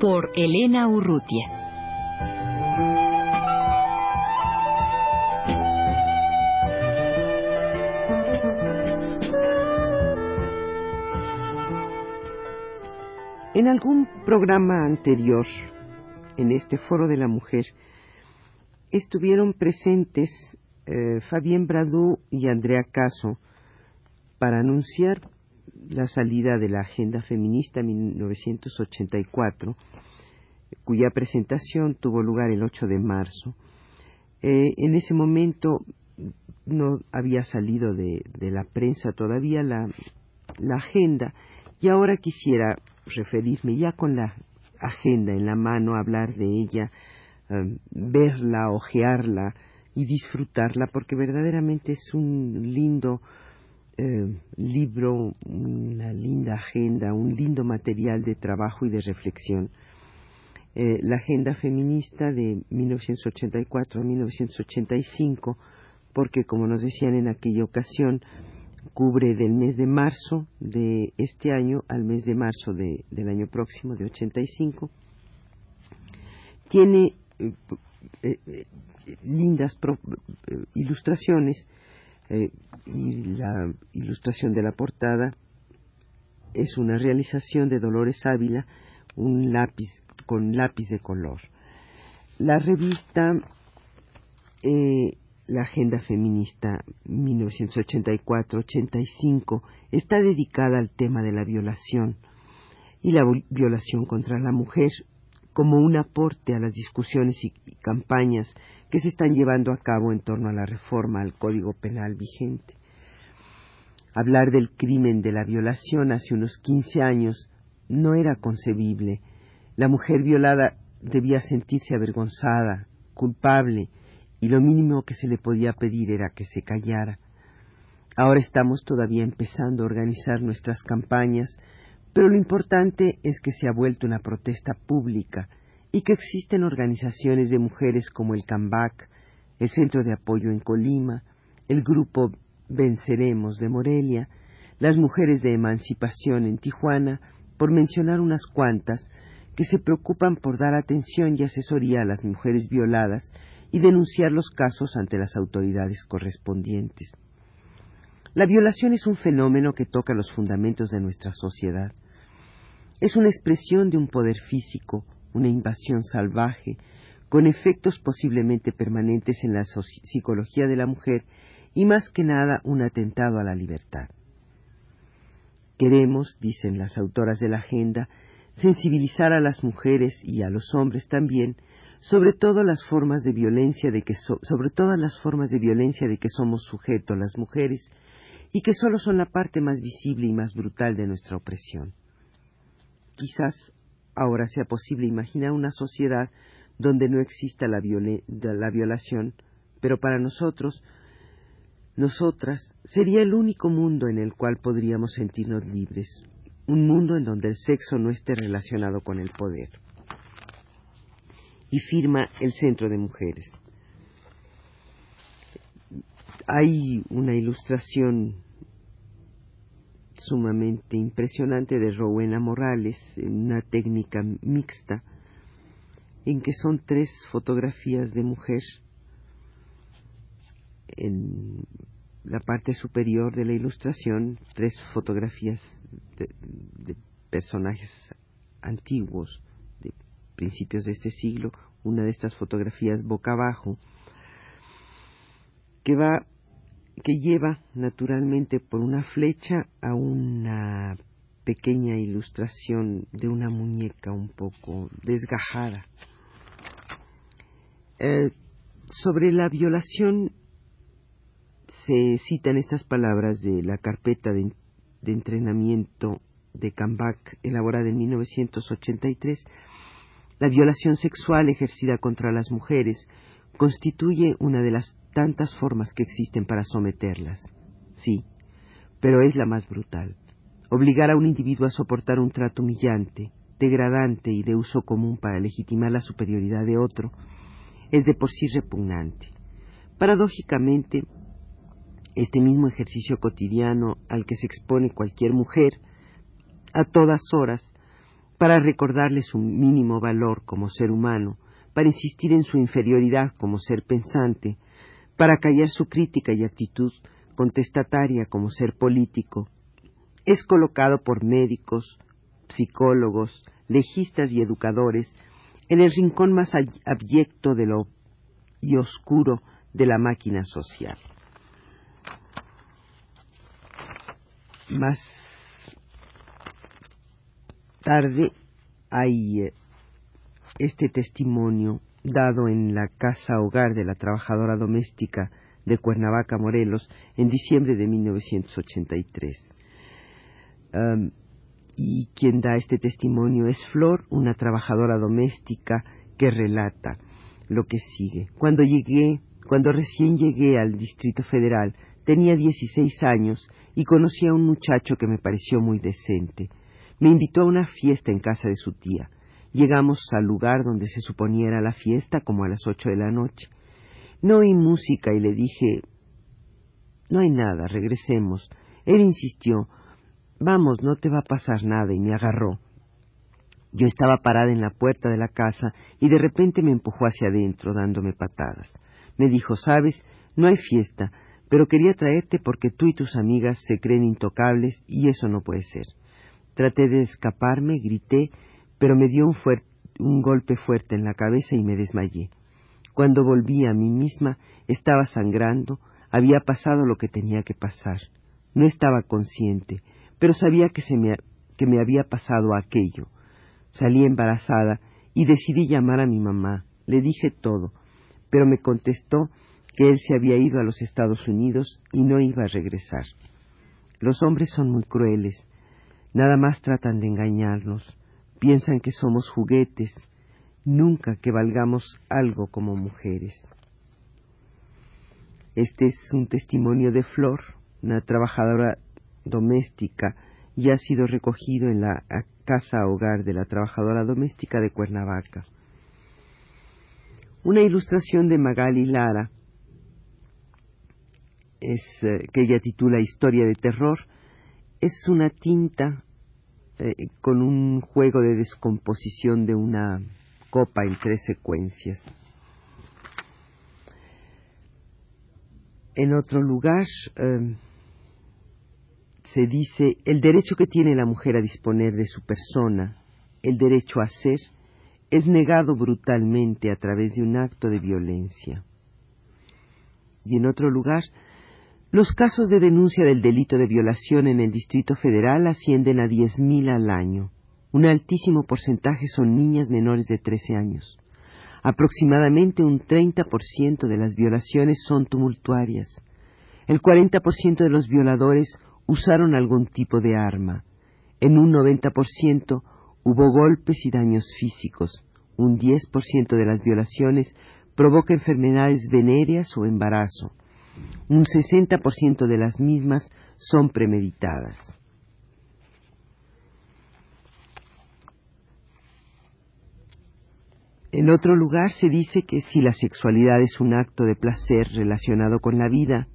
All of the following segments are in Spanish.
Por Elena Urrutia. En algún programa anterior, en este Foro de la Mujer, estuvieron presentes eh, Fabien Bradou y Andrea Caso para anunciar la salida de la Agenda Feminista 1984, cuya presentación tuvo lugar el 8 de marzo. Eh, en ese momento no había salido de, la prensa todavía la, la agenda y ahora quisiera referirme ya con la agenda en la mano, hablar de ella, eh, verla, ojearla, y disfrutarla porque verdaderamente es un lindo eh, libro, una linda agenda, un lindo material de trabajo y de reflexión. Eh, la agenda feminista de 1984 a 1985, porque como nos decían en aquella ocasión, cubre del mes de marzo de este año al mes de marzo de, del año próximo, de 85. Tiene eh, lindas eh, ilustraciones eh, y la ilustración de la portada es una realización de Dolores Ávila, un lápiz con lápiz de color. La revista eh, La Agenda Feminista 1984-85 está dedicada al tema de la violación y la violación contra la mujer como un aporte a las discusiones y campañas que se están llevando a cabo en torno a la reforma al Código Penal vigente. Hablar del crimen de la violación hace unos 15 años no era concebible. La mujer violada debía sentirse avergonzada, culpable, y lo mínimo que se le podía pedir era que se callara. Ahora estamos todavía empezando a organizar nuestras campañas pero lo importante es que se ha vuelto una protesta pública y que existen organizaciones de mujeres como el CAMBAC, el Centro de Apoyo en Colima, el Grupo Venceremos de Morelia, las Mujeres de Emancipación en Tijuana, por mencionar unas cuantas, que se preocupan por dar atención y asesoría a las mujeres violadas y denunciar los casos ante las autoridades correspondientes. La violación es un fenómeno que toca los fundamentos de nuestra sociedad. Es una expresión de un poder físico, una invasión salvaje, con efectos posiblemente permanentes en la psicología de la mujer y más que nada un atentado a la libertad. Queremos, dicen las autoras de la agenda, sensibilizar a las mujeres y a los hombres también sobre todas las formas de violencia de que sobre todas las formas de violencia de que somos sujetos las mujeres y que solo son la parte más visible y más brutal de nuestra opresión. Quizás ahora sea posible imaginar una sociedad donde no exista la, la violación, pero para nosotros, nosotras, sería el único mundo en el cual podríamos sentirnos libres, un mundo en donde el sexo no esté relacionado con el poder. Y firma el Centro de Mujeres hay una ilustración sumamente impresionante de Rowena Morales, una técnica mixta, en que son tres fotografías de mujer en la parte superior de la ilustración, tres fotografías de, personajes antiguos de principios de este siglo, una de estas fotografías boca abajo, que va que lleva naturalmente por una flecha a una pequeña ilustración de una muñeca un poco desgajada. Eh, sobre la violación se citan estas palabras de la carpeta de, entrenamiento de Cambach, elaborada en 1983, la violación sexual ejercida contra las mujeres constituye una de las tantas formas que existen para someterlas. Sí, pero es la más brutal. Obligar a un individuo a soportar un trato humillante, degradante y de uso común para legitimar la superioridad de otro es de por sí repugnante. Paradójicamente, este mismo ejercicio cotidiano al que se expone cualquier mujer a todas horas para recordarle su mínimo valor como ser humano, para insistir en su inferioridad como ser pensante, para callar su crítica y actitud contestataria como ser político, es colocado por médicos, psicólogos, legistas y educadores en el rincón más abyecto y oscuro de la máquina social. Más tarde hay eh, este testimonio dado en la casa hogar de la trabajadora doméstica de Cuernavaca, Morelos, en diciembre de 1983. y quien da este testimonio es Flor, una trabajadora doméstica que relata lo que sigue. Cuando llegué, cuando recién llegué al Distrito Federal, tenía 16 años y conocí a un muchacho que me pareció muy decente. Me invitó a una fiesta en casa de su tía. Llegamos al lugar donde se suponía era la fiesta como a las ocho de la noche. No oí música y le dije No hay nada, regresemos. Él insistió Vamos, no te va a pasar nada y me agarró. Yo estaba parada en la puerta de la casa y de repente me empujó hacia adentro dándome patadas. Me dijo, sabes, no hay fiesta, pero quería traerte porque tú y tus amigas se creen intocables y eso no puede ser. Traté de escaparme, grité, pero me dio un, golpe fuerte en la cabeza y me desmayé. Cuando volví a mí misma, estaba sangrando, había pasado lo que tenía que pasar. No estaba consciente, pero sabía que, se que me había pasado aquello. Salí embarazada y decidí llamar a mi mamá. Le dije todo, pero me contestó que él se había ido a los Estados Unidos y no iba a regresar. Los hombres son muy crueles, nada más tratan de engañarnos, piensan que somos juguetes, nunca que valgamos algo como mujeres. Este es un testimonio de Flor, una trabajadora doméstica, y ha sido recogido en la casa hogar de la trabajadora doméstica de Cuernavaca. Una ilustración de Magali Lara, es, eh, que ella titula Historia de Terror, es una tinta eh, con un juego de descomposición de una copa en tres secuencias. En otro lugar, em, se dice el derecho que tiene la mujer a disponer de su persona, el derecho a ser, es negado brutalmente a través de un acto de violencia. Y en otro lugar, los casos de denuncia del delito de violación en el Distrito Federal ascienden a 10.000 al año. Un altísimo porcentaje son niñas menores de 13 años. Aproximadamente un 30% de las violaciones son tumultuarias. El 40% de los violadores usaron algún tipo de arma. En un 90% hubo golpes y daños físicos. Un 10% de las violaciones provoca enfermedades venéreas o embarazo. Un 60% de las mismas son premeditadas. En otro lugar se dice que si la sexualidad es un acto de placer relacionado con la vida,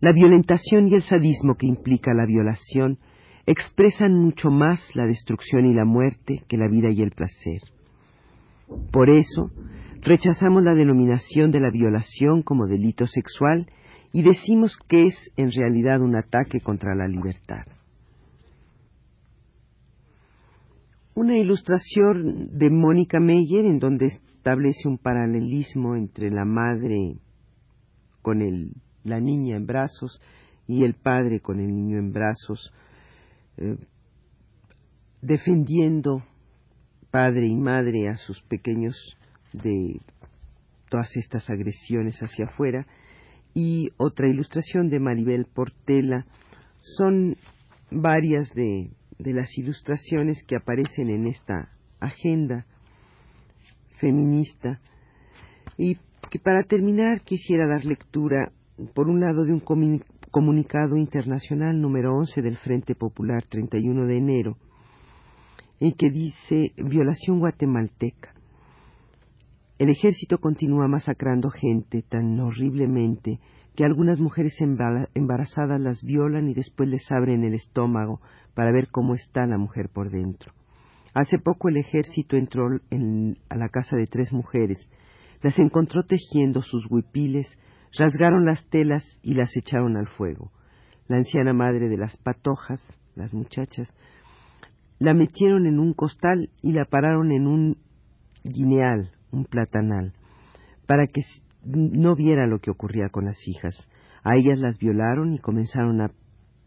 la violentación y el sadismo que implica la violación expresan mucho más la destrucción y la muerte que la vida y el placer. Por eso, rechazamos la denominación de la violación como delito sexual y decimos que es en realidad un ataque contra la libertad. Una ilustración de Mónica Meyer en donde establece un paralelismo entre la madre con la niña en brazos y el padre con el niño en brazos, eh, defendiendo padre y madre a sus pequeños de todas estas agresiones hacia afuera. Y otra ilustración de Maribel Portela. Son varias de de las ilustraciones que aparecen en esta agenda feminista. Y que para terminar quisiera dar lectura por un lado de un comunicado internacional número 11 del Frente Popular 31 de enero en que dice violación guatemalteca el ejército continúa masacrando gente tan horriblemente que algunas mujeres embarazadas las violan y después les abren el estómago para ver cómo está la mujer por dentro. Hace poco el ejército entró a la casa de tres mujeres, las encontró tejiendo sus huipiles, rasgaron las telas y las echaron al fuego. La anciana madre de las patojas, las muchachas, la metieron en un costal y la pararon en un guineal, un platanal, para que no viera lo que ocurría con las hijas. A ellas las violaron y comenzaron a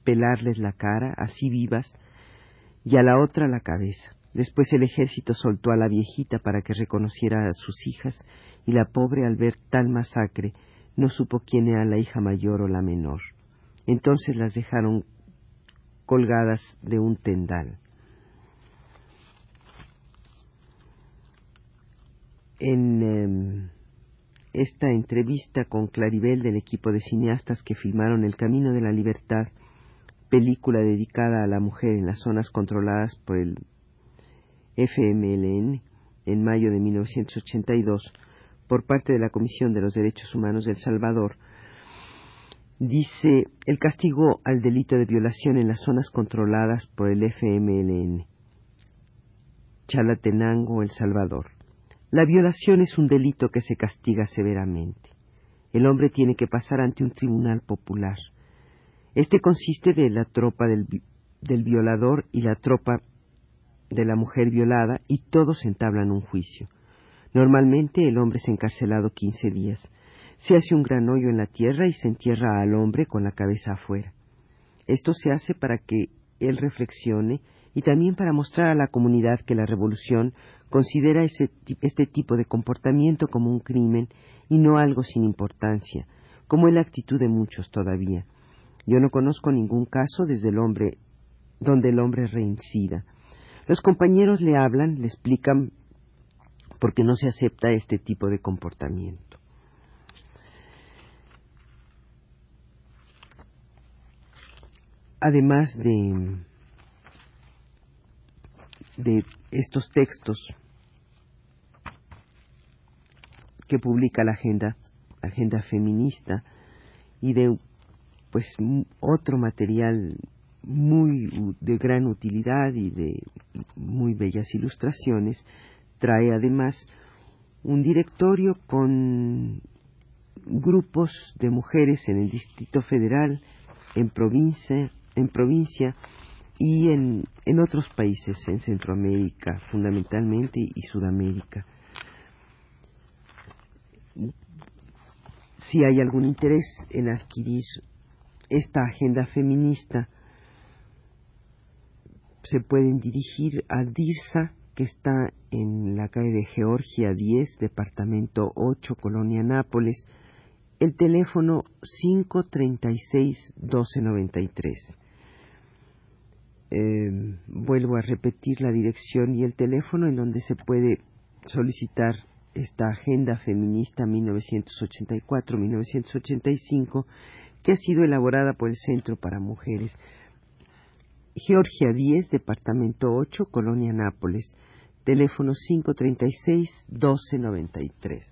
pelarles la cara, así vivas, y a la otra la cabeza. Después el ejército soltó a la viejita para que reconociera a sus hijas, y la pobre al ver tal masacre no supo quién era la hija mayor o la menor. Entonces las dejaron colgadas de un tendal. En em, esta entrevista con Claribel del equipo de cineastas que filmaron El Camino de la Libertad, película dedicada a la mujer en las zonas controladas por el FMLN en mayo de 1982 por parte de la Comisión de los Derechos Humanos del Salvador, dice el castigo al delito de violación en las zonas controladas por el FMLN. Chalatenango, El Salvador. La violación es un delito que se castiga severamente. El hombre tiene que pasar ante un tribunal popular. Este consiste de la tropa del, violador y la tropa de la mujer violada y todos entablan un juicio. Normalmente el hombre es encarcelado quince días. Se hace un gran hoyo en la tierra y se entierra al hombre con la cabeza afuera. Esto se hace para que él reflexione y también para mostrar a la comunidad que la revolución considera este tipo de comportamiento como un crimen y no algo sin importancia, como es la actitud de muchos todavía. Yo no conozco ningún caso desde el hombre donde el hombre reincida. Los compañeros le hablan, le explican por qué no se acepta este tipo de comportamiento. Además de de estos textos que publica la agenda, agenda feminista y de pues otro material muy de gran utilidad y de muy bellas ilustraciones trae además un directorio con grupos de mujeres en el Distrito Federal, en provincia, en provincia y en, en otros países, en Centroamérica fundamentalmente y Sudamérica. Si hay algún interés en adquirir esta agenda feminista, se pueden dirigir a DIRSA, que está en la calle de Georgia 10, departamento 8, Colonia Nápoles, el teléfono 536-1293. Em, vuelvo a repetir la dirección y el teléfono en donde se puede solicitar esta Agenda Feminista 1984-1985 que ha sido elaborada por el Centro para Mujeres. Georgia 10, Departamento 8, Colonia Nápoles, teléfono 536-1293.